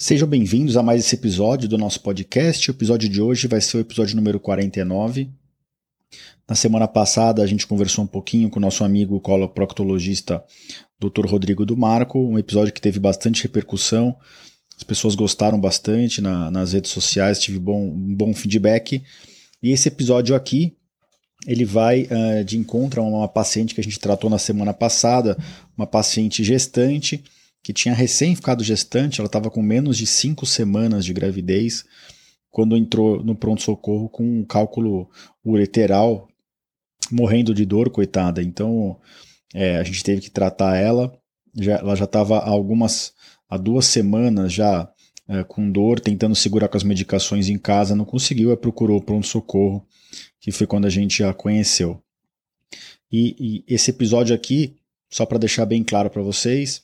Sejam bem-vindos a mais esse episódio do nosso podcast. O episódio de hoje vai ser o episódio número 49. Na semana passada, a gente conversou um pouquinho com o nosso amigo coloproctologista Dr. Rodrigo do Marco, um episódio que teve bastante repercussão. As pessoas gostaram bastante na, nas redes sociais, tive bom, um bom feedback. E esse episódio aqui, ele vai uh, de encontro a uma paciente que a gente tratou na semana passada, uma paciente gestante, que tinha recém ficado gestante, ela estava com menos de cinco semanas de gravidez, quando entrou no pronto-socorro com um cálculo ureteral, morrendo de dor, coitada. Então é, a gente teve que tratar ela. Já, ela já estava há algumas, há duas semanas já é, com dor, tentando segurar com as medicações em casa, não conseguiu, aí procurou o pronto-socorro, que foi quando a gente a conheceu. E, e esse episódio aqui, só para deixar bem claro para vocês,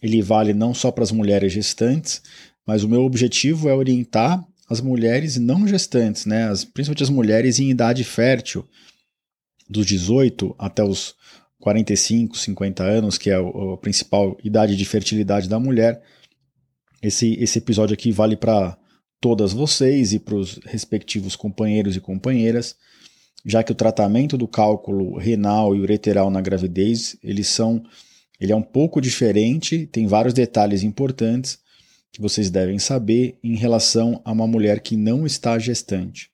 ele vale não só para as mulheres gestantes, mas o meu objetivo é orientar as mulheres não gestantes, né, as, principalmente as mulheres em idade fértil, dos 18 até os 45, 50 anos, que é a, a principal idade de fertilidade da mulher. Esse, esse episódio aqui vale para todas vocês e para os respectivos companheiros e companheiras, já que o tratamento do cálculo renal e ureteral na gravidez, eles são ele é um pouco diferente, tem vários detalhes importantes que vocês devem saber em relação a uma mulher que não está gestante.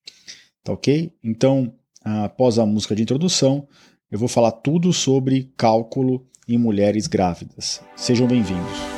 Tá ok? Então, após a música de introdução, eu vou falar tudo sobre cálculo em mulheres grávidas. Sejam bem-vindos.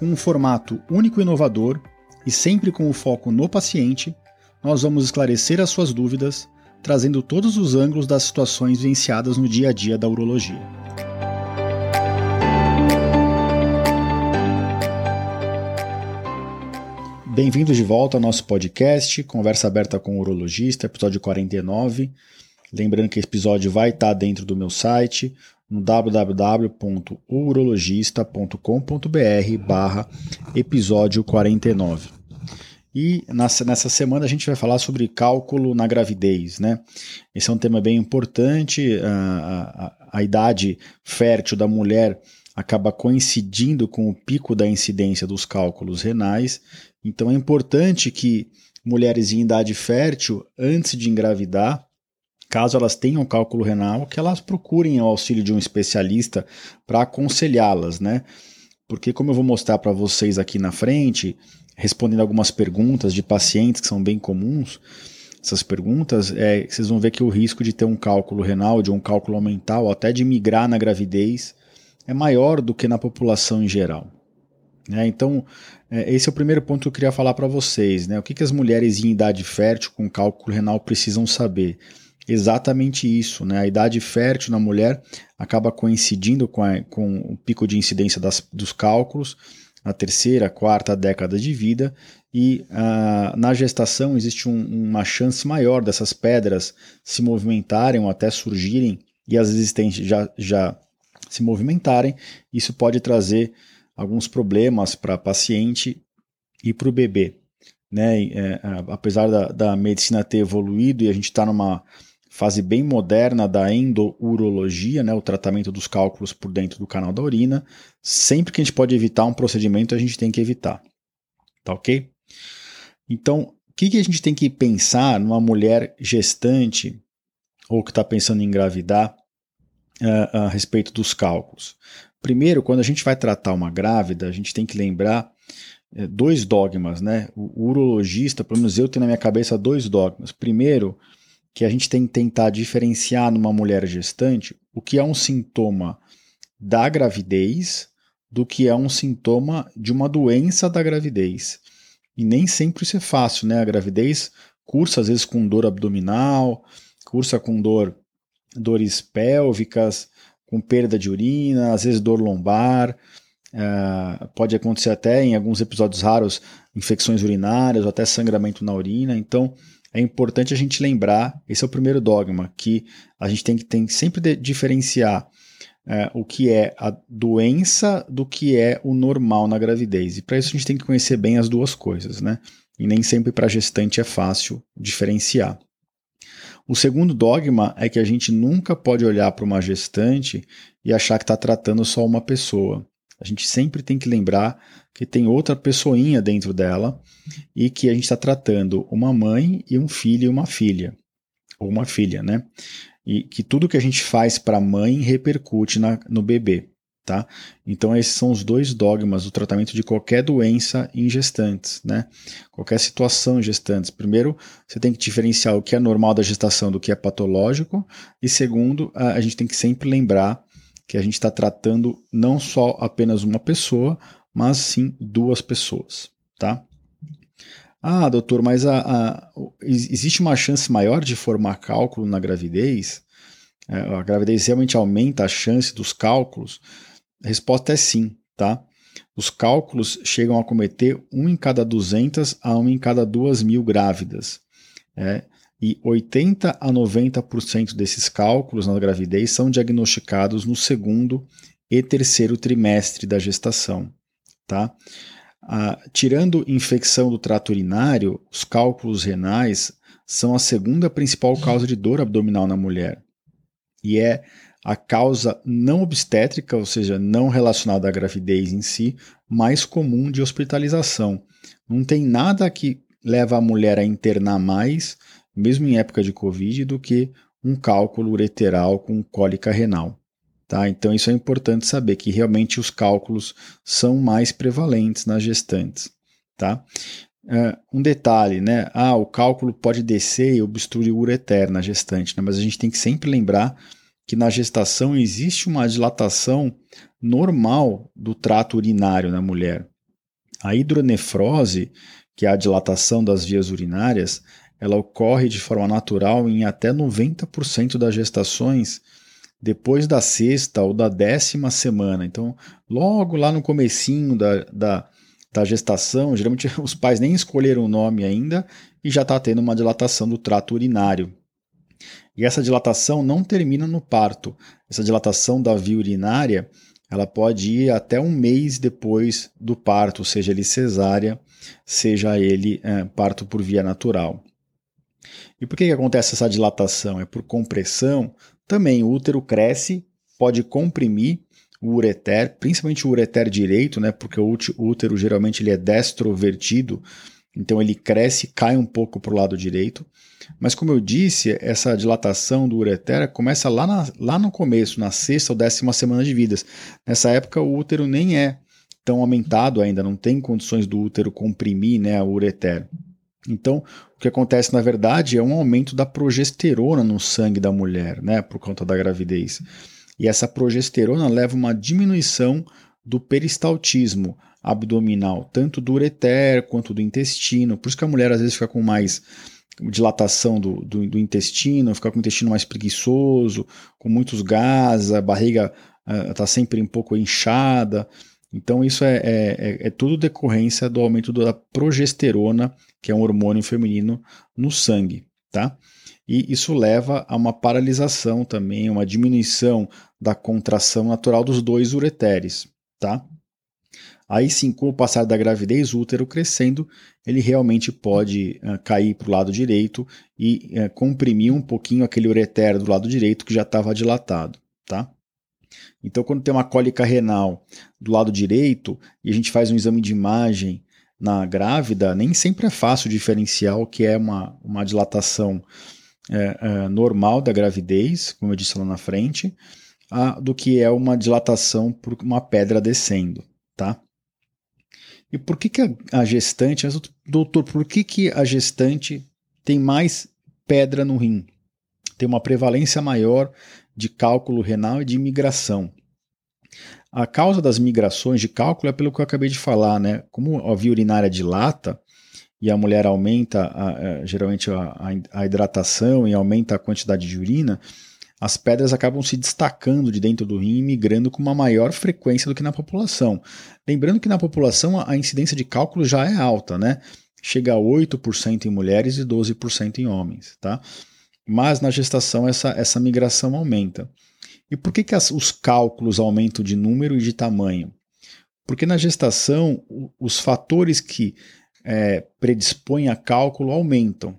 com um formato único e inovador e sempre com o foco no paciente, nós vamos esclarecer as suas dúvidas, trazendo todos os ângulos das situações vivenciadas no dia a dia da urologia. Bem-vindos de volta ao nosso podcast, Conversa Aberta com o Urologista, episódio 49. Lembrando que esse episódio vai estar dentro do meu site, no www.urologista.com.br barra episódio 49. E nessa, semana a gente vai falar sobre cálculo na gravidez, né? Esse é um tema bem importante. A, a, a idade fértil da mulher acaba coincidindo com o pico da incidência dos cálculos renais. Então é importante que mulheres em idade fértil, antes de engravidar, caso elas tenham cálculo renal, que elas procurem o auxílio de um especialista para aconselhá-las, né? Porque, como eu vou mostrar para vocês aqui na frente, respondendo algumas perguntas de pacientes que são bem comuns, essas perguntas, é, vocês vão ver que o risco de ter um cálculo renal, de um cálculo mental, até de migrar na gravidez, é maior do que na população em geral. Né? Então, é, esse é o primeiro ponto que eu queria falar para vocês. Né? O que, que as mulheres em idade fértil com cálculo renal precisam saber? Exatamente isso. Né? A idade fértil na mulher acaba coincidindo com, a, com o pico de incidência das, dos cálculos, a terceira, quarta década de vida, e ah, na gestação existe um, uma chance maior dessas pedras se movimentarem ou até surgirem e as existentes já, já se movimentarem. Isso pode trazer alguns problemas para a paciente e para o bebê. Né? É, apesar da, da medicina ter evoluído e a gente está numa fase bem moderna da endourologia, né, o tratamento dos cálculos por dentro do canal da urina. Sempre que a gente pode evitar um procedimento, a gente tem que evitar. Tá ok? Então, o que, que a gente tem que pensar numa mulher gestante ou que está pensando em engravidar uh, a respeito dos cálculos? Primeiro, quando a gente vai tratar uma grávida, a gente tem que lembrar uh, dois dogmas, né? O urologista, pelo menos eu tenho na minha cabeça dois dogmas. Primeiro, que a gente tem que tentar diferenciar numa mulher gestante o que é um sintoma da gravidez do que é um sintoma de uma doença da gravidez. E nem sempre isso é fácil, né? A gravidez cursa às vezes com dor abdominal, cursa com dor, dores pélvicas, com perda de urina, às vezes dor lombar. Uh, pode acontecer até em alguns episódios raros infecções urinárias ou até sangramento na urina. Então é importante a gente lembrar, esse é o primeiro dogma, que a gente tem que tem sempre diferenciar uh, o que é a doença do que é o normal na gravidez. E para isso a gente tem que conhecer bem as duas coisas, né? E nem sempre para gestante é fácil diferenciar. O segundo dogma é que a gente nunca pode olhar para uma gestante e achar que está tratando só uma pessoa. A gente sempre tem que lembrar que tem outra pessoinha dentro dela e que a gente está tratando uma mãe e um filho e uma filha, ou uma filha, né? E que tudo que a gente faz para a mãe repercute na, no bebê. Tá? Então, esses são os dois dogmas do tratamento de qualquer doença em gestantes, né? qualquer situação em gestantes. Primeiro, você tem que diferenciar o que é normal da gestação do que é patológico, e segundo, a, gente tem que sempre lembrar que a gente está tratando não só apenas uma pessoa, mas sim duas pessoas. Tá? Ah, doutor, mas a, a, existe uma chance maior de formar cálculo na gravidez? É, a gravidez realmente aumenta a chance dos cálculos? A resposta é sim, tá? Os cálculos chegam a cometer um em cada 200 a um em cada 2 mil grávidas. É, e 80 a 90% desses cálculos na gravidez são diagnosticados no segundo e terceiro trimestre da gestação. Tá? Ah, tirando infecção do trato urinário, os cálculos renais são a segunda principal causa de dor abdominal na mulher. E é a causa não obstétrica, ou seja, não relacionada à gravidez em si, mais comum de hospitalização. Não tem nada que leva a mulher a internar mais, mesmo em época de Covid, do que um cálculo ureteral com cólica renal. Tá? Então isso é importante saber que realmente os cálculos são mais prevalentes nas gestantes. Tá? Uh, um detalhe, né? Ah, o cálculo pode descer e obstruir o ureter na gestante, né? mas a gente tem que sempre lembrar que na gestação existe uma dilatação normal do trato urinário na mulher. A hidronefrose, que é a dilatação das vias urinárias, ela ocorre de forma natural em até 90% das gestações depois da sexta ou da décima semana. Então, logo lá no comecinho da, da, da gestação, geralmente os pais nem escolheram o nome ainda e já está tendo uma dilatação do trato urinário. E essa dilatação não termina no parto. Essa dilatação da via urinária ela pode ir até um mês depois do parto, seja ele cesárea, seja ele é, parto por via natural. E por que, que acontece essa dilatação? É por compressão. Também o útero cresce, pode comprimir o ureter, principalmente o ureter direito, né, porque o útero geralmente ele é destrovertido, então ele cresce e cai um pouco para o lado direito. Mas como eu disse, essa dilatação do ureter começa lá, na, lá no começo, na sexta ou décima semana de vidas. Nessa época o útero nem é tão aumentado ainda, não tem condições do útero comprimir né, o ureter. Então, o que acontece na verdade é um aumento da progesterona no sangue da mulher, né, por conta da gravidez. E essa progesterona leva uma diminuição do peristaltismo abdominal, tanto do ureter quanto do intestino. Por isso que a mulher às vezes fica com mais dilatação do, do, do, intestino, ficar com o intestino mais preguiçoso, com muitos gases, a barriga está uh, sempre um pouco inchada. Então, isso é, é, é, é, tudo decorrência do aumento da progesterona, que é um hormônio feminino, no sangue. Tá? E isso leva a uma paralisação também, uma diminuição da contração natural dos dois ureteres. Tá? Aí sim, com o passar da gravidez, o útero crescendo, ele realmente pode uh, cair para o lado direito e uh, comprimir um pouquinho aquele ureter do lado direito que já estava dilatado, tá? Então, quando tem uma cólica renal do lado direito e a gente faz um exame de imagem na grávida, nem sempre é fácil diferenciar o que é uma, uma dilatação é, é, normal da gravidez, como eu disse lá na frente, a, do que é uma dilatação por uma pedra descendo, tá? E por que, que a, gestante, mas, doutor, por que, que a gestante tem mais pedra no rim? Tem uma prevalência maior de cálculo renal e de migração. A causa das migrações de cálculo é pelo que eu acabei de falar, né? Como a via urinária dilata, e a mulher aumenta a, a, geralmente a, a, hidratação e aumenta a quantidade de urina, as pedras acabam se destacando de dentro do rim e migrando com uma maior frequência do que na população. Lembrando que na população a incidência de cálculo já é alta, né? Chega a 8% em mulheres e 12% em homens, tá? Mas na gestação essa, essa migração aumenta. E por que, que as, os cálculos aumentam de número e de tamanho? Porque na gestação os fatores que é, predispõem a cálculo aumentam.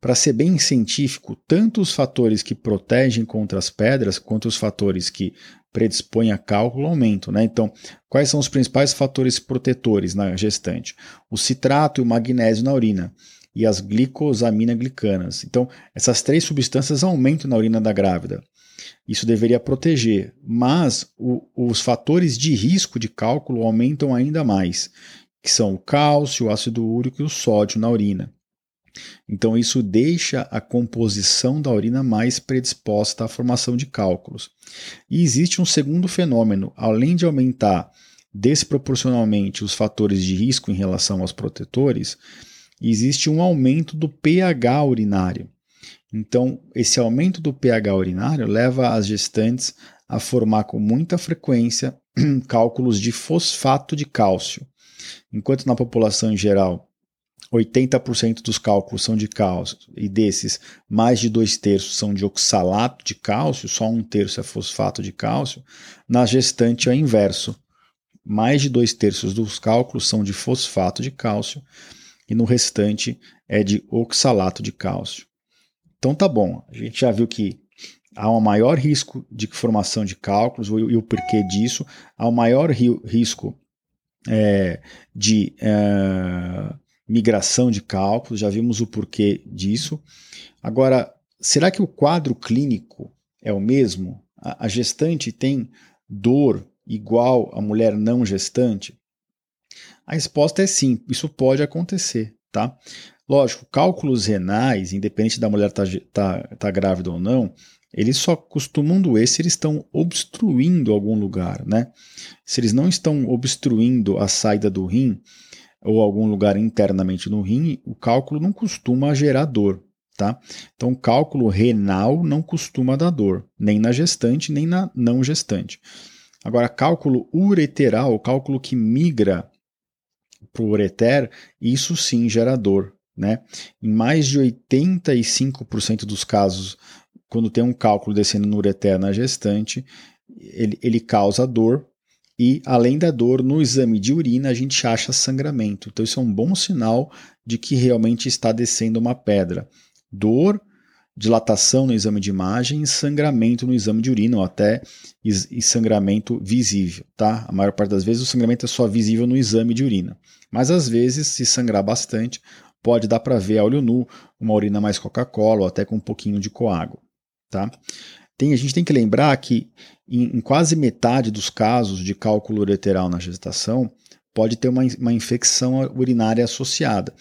Para ser bem científico, tanto os fatores que protegem contra as pedras quanto os fatores que predispõem a cálculo aumentam. Né? Então, quais são os principais fatores protetores na gestante? O citrato e o magnésio na urina e as glicosamina-glicanas. Então, essas três substâncias aumentam na urina da grávida. Isso deveria proteger, mas o, os fatores de risco de cálculo aumentam ainda mais que são o cálcio, o ácido úrico e o sódio na urina. Então, isso deixa a composição da urina mais predisposta à formação de cálculos. E existe um segundo fenômeno: além de aumentar desproporcionalmente os fatores de risco em relação aos protetores, existe um aumento do pH urinário. Então, esse aumento do pH urinário leva as gestantes a formar com muita frequência cálculos de fosfato de cálcio. Enquanto na população em geral 80% dos cálculos são de cálcio e desses mais de dois terços são de oxalato de cálcio, só um terço é fosfato de cálcio, na gestante é o inverso. Mais de dois terços dos cálculos são de fosfato de cálcio e no restante é de oxalato de cálcio. Então tá bom, a gente já viu que há um maior risco de formação de cálculos e o porquê disso, há um maior risco é, de é, migração de cálculos, já vimos o porquê disso. Agora, será que o quadro clínico é o mesmo? A, a gestante tem dor igual a mulher não gestante? A resposta é sim, isso pode acontecer, tá? Lógico, cálculos renais, independente da mulher estar tá, tá, tá grávida ou não, eles só costumam doer se eles estão obstruindo algum lugar, né? Se eles não estão obstruindo a saída do rim ou algum lugar internamente no rim, o cálculo não costuma gerar dor, tá? Então, cálculo renal não costuma dar dor, nem na gestante, nem na não gestante. Agora, cálculo ureteral, cálculo que migra para o ureter, isso sim gera dor, né? Em mais de 85% dos casos quando tem um cálculo descendo no ureter na gestante, ele, ele causa dor e, além da dor, no exame de urina a gente acha sangramento. Então, isso é um bom sinal de que realmente está descendo uma pedra. Dor, dilatação no exame de imagem, sangramento no exame de urina, ou até e sangramento visível. Tá? A maior parte das vezes o sangramento é só visível no exame de urina. Mas às vezes, se sangrar bastante, pode dar para ver a olho nu uma urina mais Coca-Cola ou até com um pouquinho de coágulo. Tá? Tem, a gente tem que lembrar que em, em, quase metade dos casos de cálculo ureteral na gestação, pode ter uma, uma infecção urinária associada.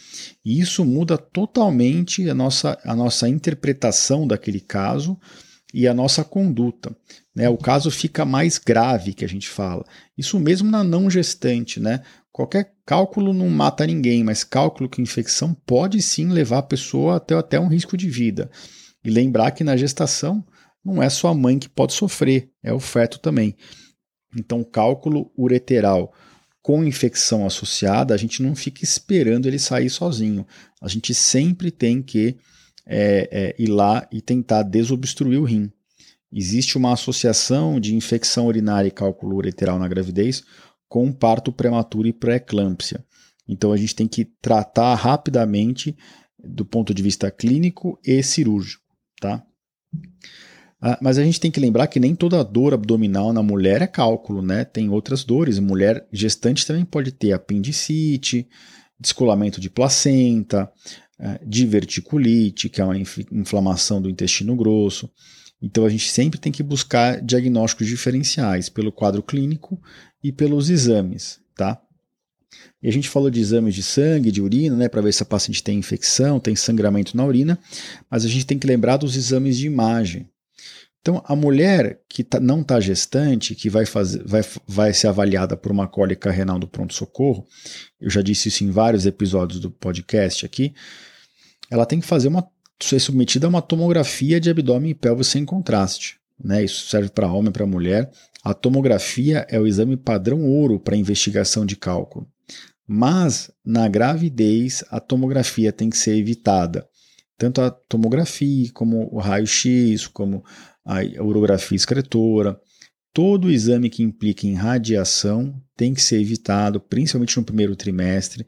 E isso muda totalmente a nossa, a nossa interpretação daquele caso e a nossa conduta. Né? O caso fica mais grave, que a gente fala. Isso mesmo na não gestante. Né? Qualquer cálculo não mata ninguém, mas cálculo com infecção pode sim levar a pessoa até, até um risco de vida. E lembrar que na gestação não é só a mãe que pode sofrer, é o feto também. Então, cálculo ureteral com infecção associada, a gente não fica esperando ele sair sozinho. A gente sempre tem que é, é, ir lá e tentar desobstruir o rim. Existe uma associação de infecção urinária e cálculo ureteral na gravidez com parto prematuro e pré-eclâmpsia. Então a gente tem que tratar rapidamente do ponto de vista clínico e cirúrgico tá? Ah, mas a gente tem que lembrar que nem toda dor abdominal na mulher é cálculo, né? Tem outras dores. Mulher gestante também pode ter apendicite, descolamento de placenta, eh, diverticulite, que é uma inflamação do intestino grosso. Então a gente sempre tem que buscar diagnósticos diferenciais pelo quadro clínico e pelos exames, tá? E a gente falou de exames de sangue, de urina, né, para ver se a paciente tem infecção, tem sangramento na urina, mas a gente tem que lembrar dos exames de imagem. Então, a mulher que tá, não está gestante, que vai, fazer, vai, vai ser avaliada por uma cólica renal do pronto-socorro, eu já disse isso em vários episódios do podcast aqui, ela tem que fazer uma, ser submetida a uma tomografia de abdômen e pelvis sem contraste. Né? Isso serve para homem e para mulher. A tomografia é o exame padrão ouro para investigação de cálculo. Mas na gravidez, a tomografia tem que ser evitada. Tanto a tomografia, como o raio-x, como a urografia excretora. Todo exame que implique em radiação tem que ser evitado, principalmente no primeiro trimestre,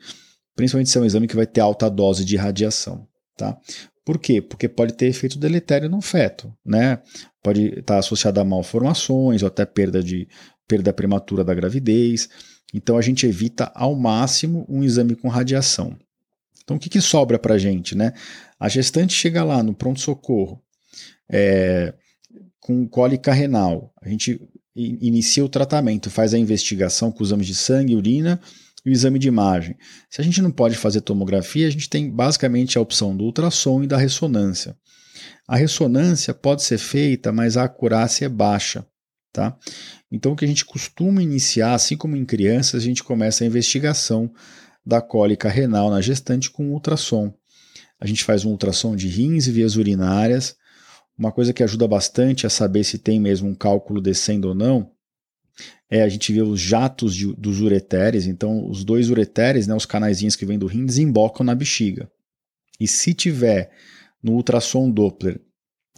principalmente se é um exame que vai ter alta dose de radiação. Tá? Por quê? Porque pode ter efeito deletério no feto, né? Pode estar associado a malformações ou até perda de perda prematura da gravidez. Então a gente evita ao máximo um exame com radiação. Então o que, que sobra para gente, né? A gestante chega lá no pronto-socorro é, com cólica renal, a gente inicia o tratamento, faz a investigação com exames de sangue, urina e o exame de imagem. Se a gente não pode fazer tomografia, a gente tem basicamente a opção do ultrassom e da ressonância. A ressonância pode ser feita, mas a acurácia é baixa. Tá? Então, o que a gente costuma iniciar, assim como em crianças, a gente começa a investigação da cólica renal na gestante com ultrassom. A gente faz um ultrassom de rins e vias urinárias. Uma coisa que ajuda bastante a saber se tem mesmo um cálculo descendo ou não é a gente ver os jatos de, dos ureteres. Então, os dois ureteres, né, os canaizinhos que vêm do rim, desembocam na bexiga. E se tiver no ultrassom Doppler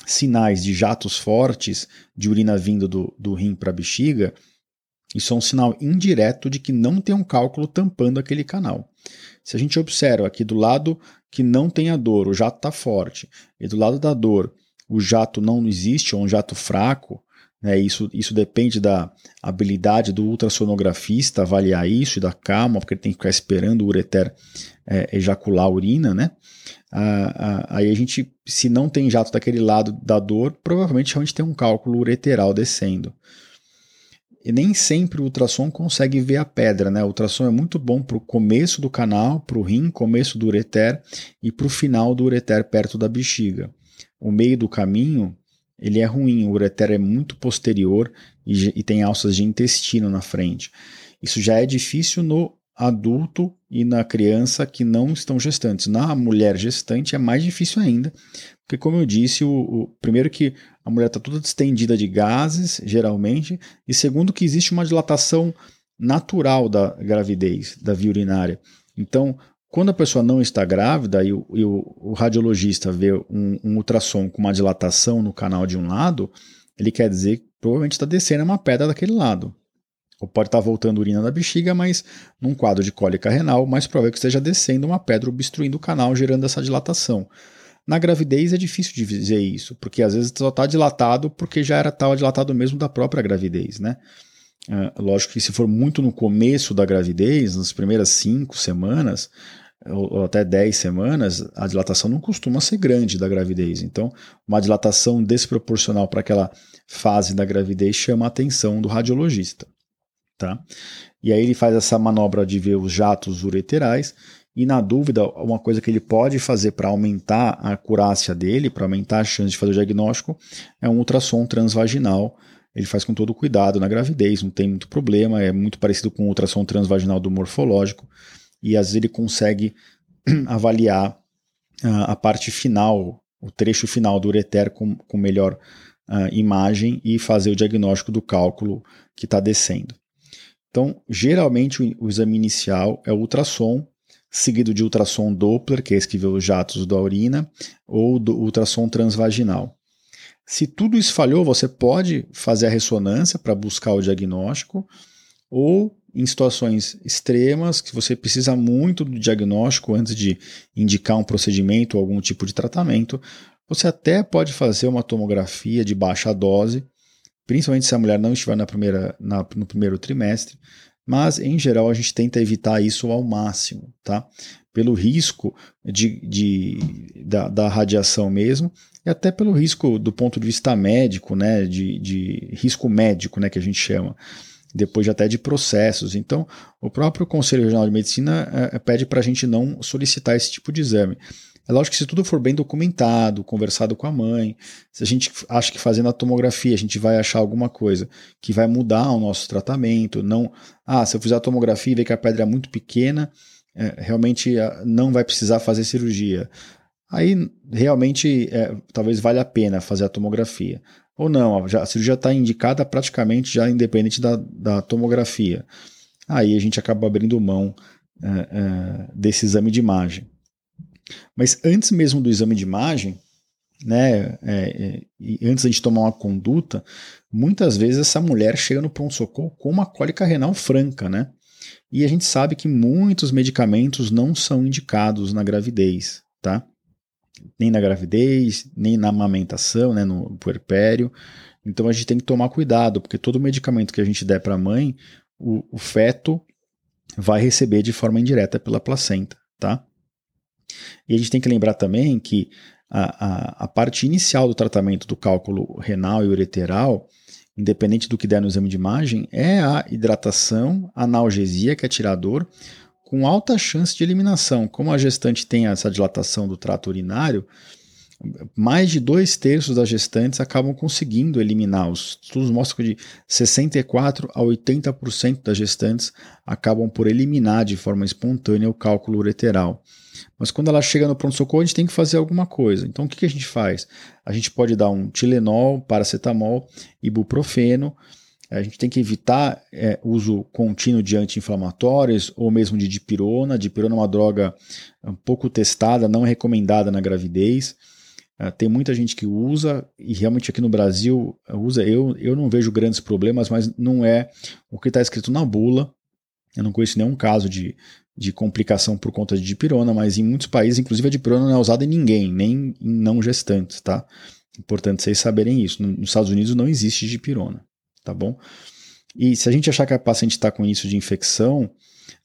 sinais de jatos fortes de urina vindo do, do rim para a bexiga, isso é um sinal indireto de que não tem um cálculo tampando aquele canal. Se a gente observa aqui do lado que não tem a dor, o jato está forte, e do lado da dor o jato não existe, ou um jato fraco, né, isso, isso depende da habilidade do ultrassonografista avaliar isso e da calma, porque ele tem que ficar esperando o ureter é, ejacular a urina, né? Ah, ah, aí a gente, se não tem jato daquele lado da dor, provavelmente a gente tem um cálculo ureteral descendo. E nem sempre o ultrassom consegue ver a pedra, né? O ultrassom é muito bom para o começo do canal, para o rim, começo do ureter e para o final do ureter perto da bexiga. O meio do caminho ele é ruim, o ureter é muito posterior e, e tem alças de intestino na frente. Isso já é difícil no adulto e na criança que não estão gestantes. Na mulher gestante é mais difícil ainda, porque como eu disse, o, o primeiro que a mulher está toda distendida de gases, geralmente, e segundo que existe uma dilatação natural da gravidez, da via urinária. Então, quando a pessoa não está grávida e o, e o, o radiologista vê um, um, ultrassom com uma dilatação no canal de um lado, ele quer dizer que provavelmente está descendo uma pedra daquele lado. Ou pode estar voltando urina da bexiga, mas num quadro de cólica renal, mais provável que esteja descendo uma pedra obstruindo o canal, gerando essa dilatação. Na gravidez é difícil de dizer isso, porque às vezes só está dilatado porque já era tal dilatado mesmo da própria gravidez, né? É, lógico que se for muito no começo da gravidez, nas primeiras cinco semanas, ou, até 10 semanas, a dilatação não costuma ser grande da gravidez. Então, uma dilatação desproporcional para aquela fase da gravidez chama a atenção do radiologista. Tá? E aí ele faz essa manobra de ver os jatos ureterais e na dúvida, uma coisa que ele pode fazer para aumentar a acurácia dele, para aumentar a chance de fazer o diagnóstico, é um ultrassom transvaginal. Ele faz com todo cuidado na gravidez, não tem muito problema, é muito parecido com o ultrassom transvaginal do morfológico, e às vezes ele consegue avaliar uh, a parte final, o trecho final do ureter com, com melhor uh, imagem e fazer o diagnóstico do cálculo que está descendo. Então, geralmente o, o, exame inicial é o ultrassom, seguido de ultrassom Doppler, que é esse que vê os jatos da urina, ou do ultrassom transvaginal. Se tudo isso falhou, você pode fazer a ressonância para buscar o diagnóstico, ou em situações extremas, que você precisa muito do diagnóstico antes de indicar um procedimento ou algum tipo de tratamento, você até pode fazer uma tomografia de baixa dose, principalmente se a mulher não estiver na primeira, na, no primeiro trimestre, mas em geral a gente tenta evitar isso ao máximo, tá? Pelo risco de, de da, da, radiação mesmo, e até pelo risco do ponto de vista médico, né? De, de risco médico, né? Que a gente chama depois até de processos. Então, o próprio Conselho Regional de Medicina é, pede para a gente não solicitar esse tipo de exame. É lógico que se tudo for bem documentado, conversado com a mãe, se a gente acha que fazendo a tomografia a gente vai achar alguma coisa que vai mudar o nosso tratamento, não, ah, se eu fizer a tomografia e ver que a pedra é muito pequena, é, realmente ah, não vai precisar fazer cirurgia. Aí realmente é, talvez valha a pena fazer a tomografia. Ou não, a cirurgia está indicada praticamente já independente da, da tomografia. Aí a gente acaba abrindo mão é, é, desse exame de imagem. Mas antes mesmo do exame de imagem, né, é, é antes de tomar uma conduta, muitas vezes essa mulher chega no pronto-socorro com uma cólica renal franca, né? E a gente sabe que muitos medicamentos não são indicados na gravidez, tá? Nem na gravidez, nem na amamentação, né, no puerpério. Então a gente tem que tomar cuidado, porque todo medicamento que a gente der para a mãe, o, o feto vai receber de forma indireta pela placenta, tá? E a gente tem que lembrar também que a, a, a parte inicial do tratamento do cálculo renal e ureteral, independente do que der no exame de imagem, é a hidratação, analgesia, que é tirador, com alta chance de eliminação. Como a gestante tem essa dilatação do trato urinário, mais de dois terços das gestantes acabam conseguindo eliminar. Os estudos mostram que de 64% a 80% das gestantes acabam por eliminar de forma espontânea o cálculo ureteral. Mas quando ela chega no pronto-socorro, a gente tem que fazer alguma coisa. Então, o que, que a gente faz? A gente pode dar um Tilenol, paracetamol, ibuprofeno. A gente tem que evitar é, uso contínuo de anti-inflamatórios ou mesmo de dipirona. Dipirona é uma droga um pouco testada, não recomendada na gravidez. Uh, tem muita gente que usa, e realmente aqui no Brasil usa. Eu, eu não vejo grandes problemas, mas não é o que está escrito na bula. Eu não conheço nenhum caso de, de complicação por conta de dipirona, mas em muitos países, inclusive, a dipirona não é usada em ninguém, nem em não gestantes, tá? Importante vocês saberem isso. Nos Estados Unidos não existe dipirona, tá bom? E se a gente achar que a paciente está com isso de infecção,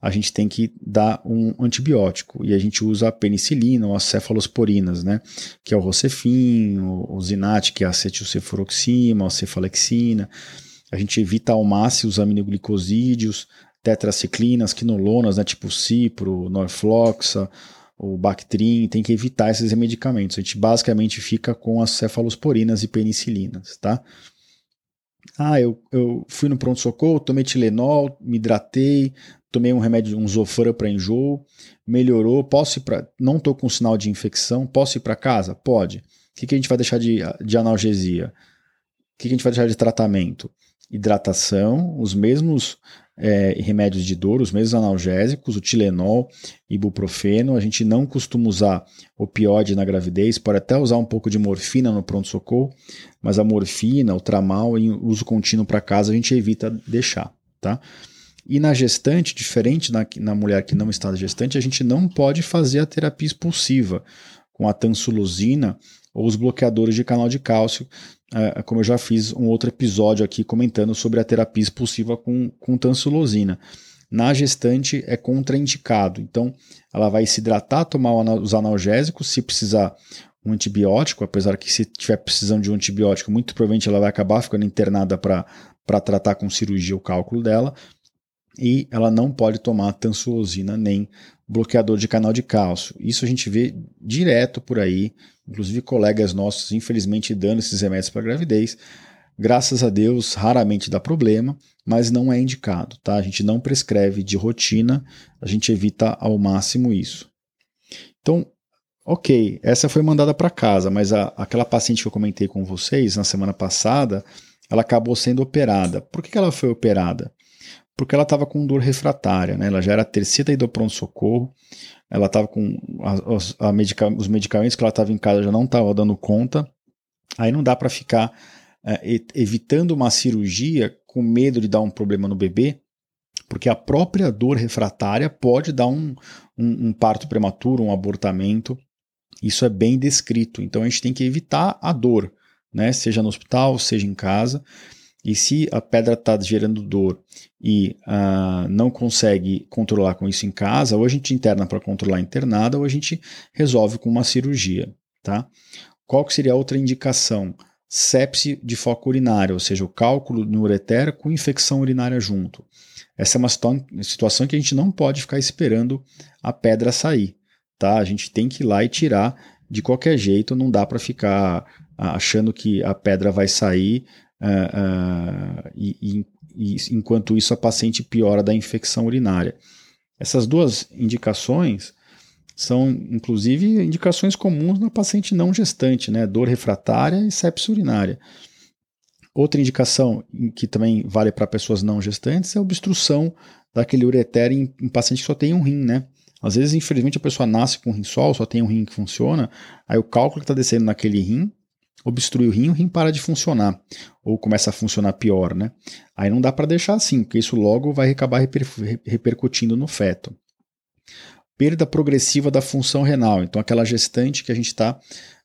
a gente tem que dar um antibiótico. E a gente usa a penicilina ou as cefalosporinas, né? Que é o Rocefin, o Zinat, que é a acetilcefuroxima, a cefalexina. A gente evita ao máximo os aminoglicosídeos, tetraciclinas, quinolonas, né? Tipo Cipro, Norfloxa, o Bactrim, tem que evitar esses medicamentos. A gente basicamente fica com as cefalosporinas e penicilinas, tá? Ah, eu, eu fui no pronto-socorro, tomei Tilenol, me hidratei, tomei um remédio, um Zofran para enjoo, melhorou, posso ir para. Não estou com sinal de infecção, posso ir para casa? Pode. O que, que a gente vai deixar de, de analgesia? O que, que a gente vai deixar de tratamento? Hidratação, os mesmos é, remédios de dor, os mesmos analgésicos, o Tilenol, ibuprofeno. A gente não costuma usar opioide na gravidez, pode até usar um pouco de morfina no pronto-socorro, mas a morfina, o tramal, em uso contínuo para casa, a gente evita deixar, tá? E na gestante, diferente na, na mulher que não está gestante, a gente não pode fazer a terapia expulsiva com a tansulosina ou os bloqueadores de canal de cálcio, é, como eu já fiz um outro episódio aqui comentando sobre a terapia expulsiva com, com tansulosina. Na gestante é contraindicado, então ela vai se hidratar, tomar os analgésicos, se precisar um antibiótico, apesar que se tiver precisando de um antibiótico, muito provavelmente ela vai acabar ficando internada para tratar com cirurgia o cálculo dela, e ela não pode tomar tansulosina nem bloqueador de canal de cálcio. Isso a gente vê direto por aí, inclusive colegas nossos, infelizmente, dando esses remédios para gravidez. Graças a Deus, raramente dá problema, mas não é indicado, tá? A gente não prescreve de rotina, a gente evita ao máximo isso. Então, ok, essa foi mandada para casa, mas a, aquela paciente que eu comentei com vocês na semana passada, ela acabou sendo operada. Por que, que ela foi operada? Porque ela estava com dor refratária, né? Ela já era a terceira ida ao pronto-socorro, ela estava com a, a medica, os medicamentos que ela estava em casa já não estavam dando conta, aí não dá para ficar é, evitando uma cirurgia com medo de dar um problema no bebê, porque a própria dor refratária pode dar um, um, um parto prematuro, um abortamento, isso é bem descrito, então a gente tem que evitar a dor, né? Seja no hospital, seja em casa, e se a pedra está gerando dor e uh, não consegue controlar com isso em casa, ou a gente interna para controlar internada, ou a gente resolve com uma cirurgia. Tá? Qual que seria a outra indicação? Sepse de foco urinário, ou seja, o cálculo no ureter com infecção urinária junto. Essa é uma situação que a gente não pode ficar esperando a pedra sair. tá? A gente tem que ir lá e tirar de qualquer jeito, não dá para ficar achando que a pedra vai sair uh, uh, e, e, enquanto isso a paciente piora da infecção urinária. Essas duas indicações são, inclusive, indicações comuns na paciente não gestante, né? Dor refratária e sepsis urinária. Outra indicação que também vale para pessoas não gestantes é a obstrução daquele ureter em, em paciente que só tem um rim, né? Às vezes, infelizmente, a pessoa nasce com um rim só, só tem um rim que funciona, aí o cálculo que está descendo naquele rim obstrui o rim, o rim para de funcionar, ou começa a funcionar pior, né? Aí não dá para deixar assim, porque isso logo vai acabar reper repercutindo no feto. Perda progressiva da função renal, então aquela gestante que a gente está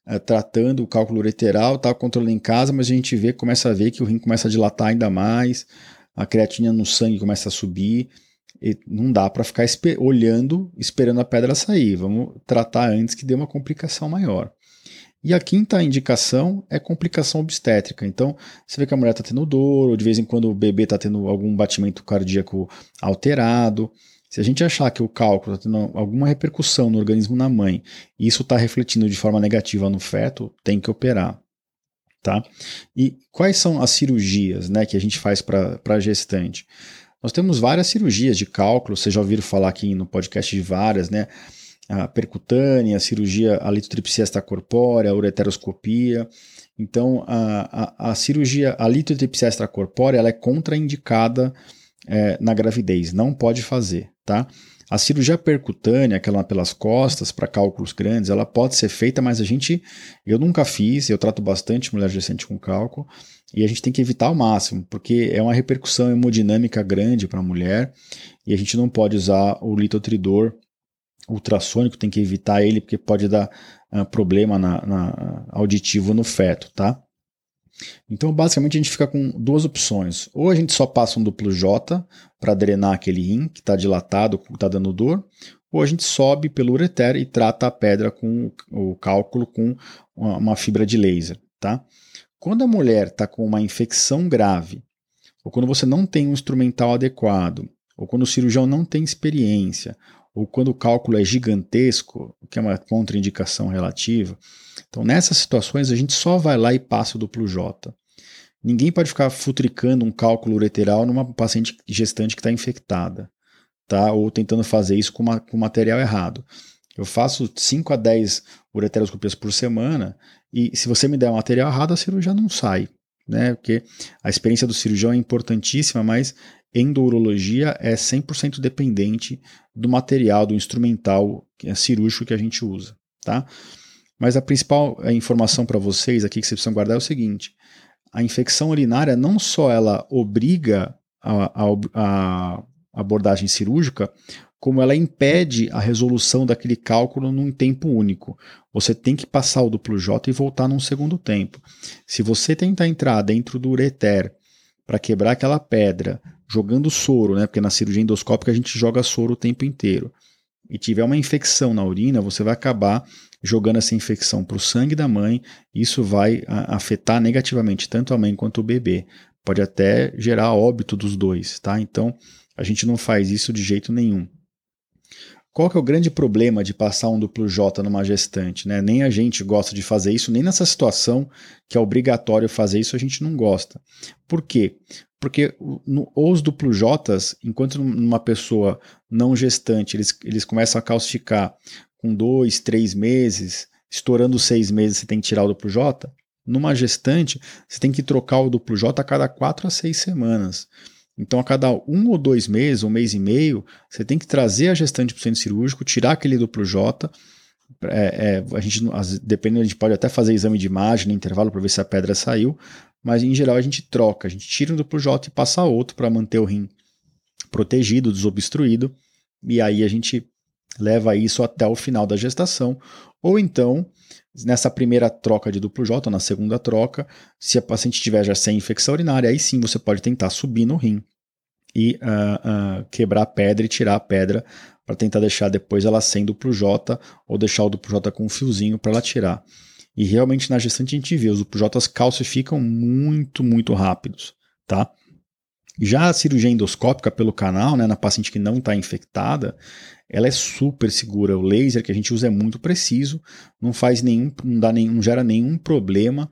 é, tratando o cálculo ureteral, está controlando em casa, mas a gente vê, começa a ver que o rim começa a dilatar ainda mais, a creatina no sangue começa a subir, e não dá para ficar esper olhando, esperando a pedra sair. Vamos tratar antes que dê uma complicação maior. E a quinta indicação é complicação obstétrica. Então, você vê que a mulher está tendo dor, ou de vez em quando o bebê está tendo algum batimento cardíaco alterado. Se a gente achar que o cálculo está tendo alguma repercussão no organismo na mãe e isso está refletindo de forma negativa no feto, tem que operar. Tá? E quais são as cirurgias né, que a gente faz para a gestante? Nós temos várias cirurgias de cálculo, vocês já ouviram falar aqui no podcast de várias, né? A percutânea, a cirurgia, a litotripsia extracorpórea, a ureteroscopia. Então, a, a, a cirurgia, a litotripsia extracorpórea, ela é contraindicada é, na gravidez, não pode fazer, tá? A cirurgia percutânea, aquela pelas costas, para cálculos grandes, ela pode ser feita, mas a gente, eu nunca fiz, eu trato bastante mulher gestante com cálculo, e a gente tem que evitar ao máximo, porque é uma repercussão hemodinâmica grande para a mulher e a gente não pode usar o litotridor ultrassônico, tem que evitar ele porque pode dar uh, problema na, na, auditivo no feto, tá? Então, basicamente, a gente fica com duas opções. Ou a gente só passa um duplo J para drenar aquele rim que está dilatado, que está dando dor, ou a gente sobe pelo ureter e trata a pedra com o cálculo com uma, uma fibra de laser, tá? Quando a mulher está com uma infecção grave, ou quando você não tem um instrumental adequado, ou quando o cirurgião não tem experiência, ou quando o cálculo é gigantesco, que é uma contraindicação relativa. Então, nessas situações, a gente só vai lá e passa o duplo J. Ninguém pode ficar futricando um cálculo ureteral numa paciente gestante que está infectada, tá? ou tentando fazer isso com, uma, com material errado. Eu faço 5 a 10 ureteroscopias por semana e se você me der material errado, a cirurgia não sai. Né? Porque a experiência do cirurgião é importantíssima, mas endurologia é 100% dependente do material, do instrumental é cirúrgico que a gente usa. Tá? Mas a principal é, informação para vocês aqui que vocês precisam guardar é o seguinte: a infecção urinária não só ela obriga a, a, a abordagem cirúrgica, como ela impede a resolução daquele cálculo num tempo único. Você tem que passar o duplo J e voltar num segundo tempo. Se você tentar entrar dentro do ureter para quebrar aquela pedra, jogando soro, né? Porque na cirurgia endoscópica a gente joga soro o tempo inteiro. E tiver uma infecção na urina, você vai acabar jogando essa infecção para o sangue da mãe. Isso vai afetar negativamente tanto a mãe quanto o bebê. Pode até gerar óbito dos dois, tá? Então a gente não faz isso de jeito nenhum. Qual que é o grande problema de passar um duplo J numa gestante? Né? Nem a gente gosta de fazer isso, nem nessa situação que é obrigatório fazer isso, a gente não gosta. Por quê? Porque os duplo Js, enquanto numa pessoa não gestante eles, eles começam a calcificar com dois, três meses, estourando seis meses você tem que tirar o duplo J, numa gestante você tem que trocar o duplo J a cada quatro a seis semanas. Então, a cada um ou dois meses, um mês e meio, você tem que trazer a gestante para o centro cirúrgico, tirar aquele duplo J. É, é, a gente, dependendo, a gente pode até fazer exame de imagem no intervalo para ver se a pedra saiu, mas em geral a gente troca, a gente tira um duplo J e passa outro para manter o rim protegido, desobstruído, e aí a gente leva isso até o final da gestação, ou então nessa primeira troca de duplo J, na segunda troca, se a paciente tiver já sem infecção urinária, aí sim você pode tentar subir no rim e uh, uh, quebrar a pedra e tirar a pedra para tentar deixar depois ela sem duplo J ou deixar o duplo J com um fiozinho para ela tirar. E realmente na gestante a gente vê, os duplo J calcificam muito, muito rápidos, tá? Já a cirurgia endoscópica pelo canal, né, na paciente que não está infectada, ela é super segura. O laser que a gente usa é muito preciso, não faz nenhum, não, dá nenhum, não gera nenhum problema,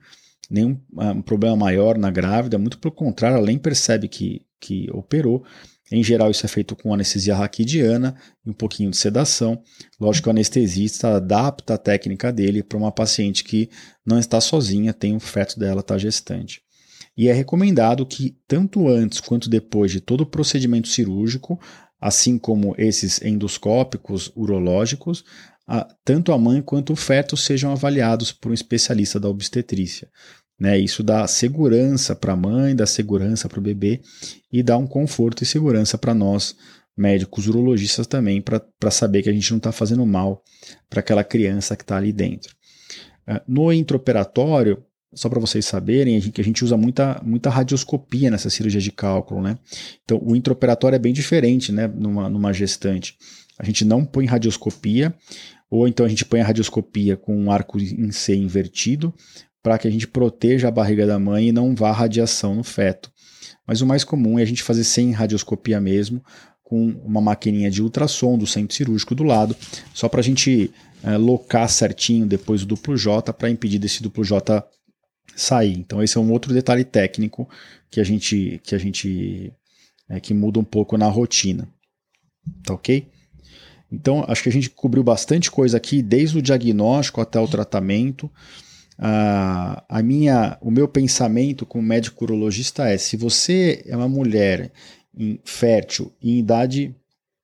nenhum ah, um problema maior na grávida, muito pelo contrário, ela nem percebe que, que operou. Em geral, isso é feito com anestesia raquidiana e um pouquinho de sedação. Lógico que o anestesista adapta a técnica dele para uma paciente que não está sozinha, tem o feto dela, está gestante. E é recomendado que, tanto antes quanto depois de todo o procedimento cirúrgico, assim como esses endoscópicos urológicos, a, tanto a mãe quanto o feto sejam avaliados por um especialista da obstetrícia. Né? Isso dá segurança para a mãe, dá segurança para o bebê e dá um conforto e segurança para nós, médicos urologistas também, para saber que a gente não está fazendo mal para aquela criança que está ali dentro. Ah, no intraoperatório, só para vocês saberem, que a gente usa muita, muita radioscopia nessa cirurgia de cálculo, né? Então, o intraoperatório é bem diferente, né, numa, numa gestante. A gente não põe radioscopia, ou então a gente põe a radioscopia com um arco em C invertido, para que a gente proteja a barriga da mãe e não vá radiação no feto. Mas o mais comum é a gente fazer sem radioscopia mesmo, com uma maquininha de ultrassom do centro cirúrgico do lado, só para a gente é, locar certinho depois o duplo J para impedir desse duplo J sair. Então esse é um outro detalhe técnico que a gente que a gente é, que muda um pouco na rotina. Tá ok? Então acho que a gente cobriu bastante coisa aqui, desde o diagnóstico até o tratamento. Ah, a minha, o meu pensamento como médico urologista é: se você é uma mulher fértil em idade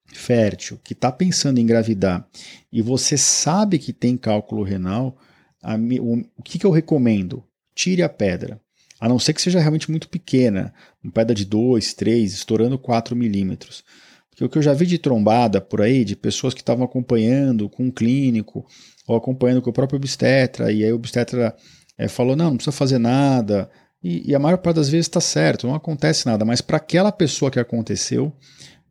fértil que está pensando em engravidar e você sabe que tem cálculo renal, a, o, o que, que eu recomendo? Tire a pedra. A não ser que seja realmente muito pequena, uma pedra de 2, 3, estourando 4 milímetros. Porque o que eu já vi de trombada por aí, de pessoas que estavam acompanhando com um clínico, ou acompanhando com o próprio obstetra, e aí o obstetra é, falou: não, não precisa fazer nada. E, e a maior parte das vezes está certo, não acontece nada, mas para aquela pessoa que aconteceu,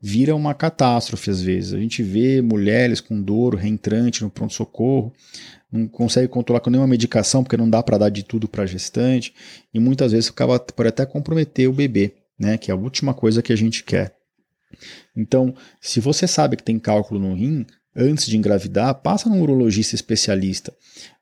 vira uma catástrofe às vezes. A gente vê mulheres com dor reentrante no pronto-socorro, não consegue controlar com nenhuma medicação, porque não dá para dar de tudo para a gestante, e muitas vezes acaba, pode até comprometer o bebê, né, que é a última coisa que a gente quer. Então, se você sabe que tem cálculo no rim, antes de engravidar, passa num urologista especialista.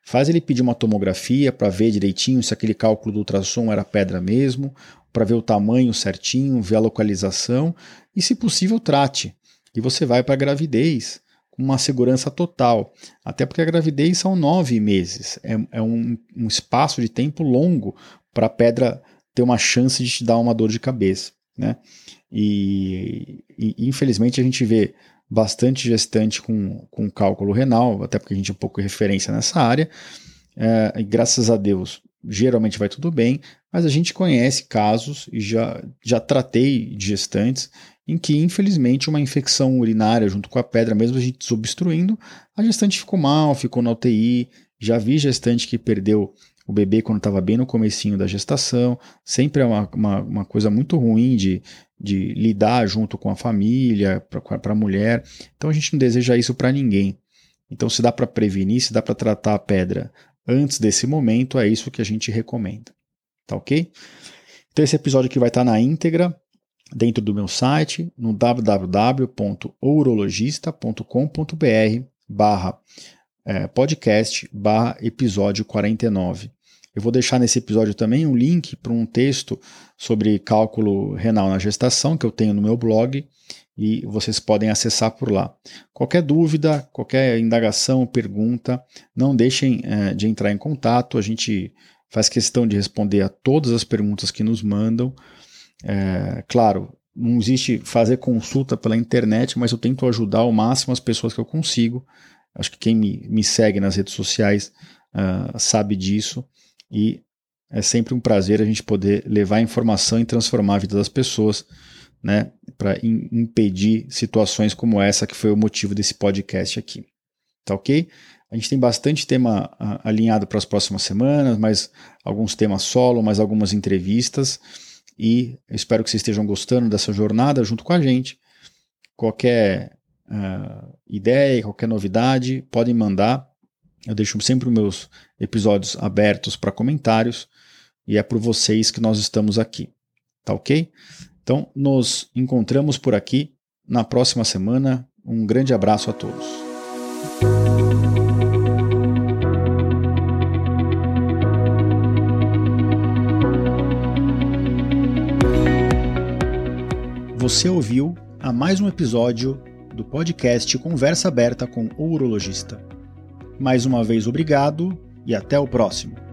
Faz ele pedir uma tomografia para ver direitinho se aquele cálculo do ultrassom era pedra mesmo, para ver o tamanho certinho, ver a localização e, se possível, trate. E você vai para a gravidez com uma segurança total. Até porque a gravidez são nove meses. É, é um, um espaço de tempo longo para a pedra ter uma chance de te dar uma dor de cabeça. Né? E, e, infelizmente a gente vê bastante gestante com, com cálculo renal, até porque a gente é um pouco referência nessa área. É, e graças a Deus, geralmente vai tudo bem, mas a gente conhece casos e já, já tratei de gestantes em que, infelizmente, uma infecção urinária junto com a pedra, mesmo a gente desobstruindo, a gestante ficou mal, ficou na UTI. Já vi gestante que perdeu o bebê quando estava bem no comecinho da gestação. Sempre é uma, uma, uma coisa muito ruim de, de lidar junto com a família, para a mulher. Então a gente não deseja isso para ninguém. Então, se dá para prevenir, se dá para tratar a pedra antes desse momento, é isso que a gente recomenda. Tá ok? Então, esse episódio aqui vai estar tá na íntegra dentro do meu site no www.ourologista.com.br barra é, podcast barra episódio 49. Eu vou deixar nesse episódio também um link para um texto sobre cálculo renal na gestação que eu tenho no meu blog e vocês podem acessar por lá. Qualquer dúvida, qualquer indagação, pergunta, não deixem é, de entrar em contato. A gente faz questão de responder a todas as perguntas que nos mandam. É, claro, não existe fazer consulta pela internet, mas eu tento ajudar ao máximo as pessoas que eu consigo. Acho que quem me, me segue nas redes sociais uh, sabe disso. E é sempre um prazer a gente poder levar informação e transformar a vida das pessoas, né, para impedir situações como essa que foi o motivo desse podcast aqui. Tá ok? A gente tem bastante tema uh, alinhado para as próximas semanas, mais alguns temas solo, mais algumas entrevistas. E espero que vocês estejam gostando dessa jornada junto com a gente. Qualquer uh, ideia, qualquer novidade, podem mandar. Eu deixo sempre meus episódios abertos para comentários e é por vocês que nós estamos aqui. Tá ok? Então, nos encontramos por aqui na próxima semana. Um grande abraço a todos. Você ouviu a mais um episódio do podcast Conversa Aberta com o Urologista. Mais uma vez, obrigado e até o próximo.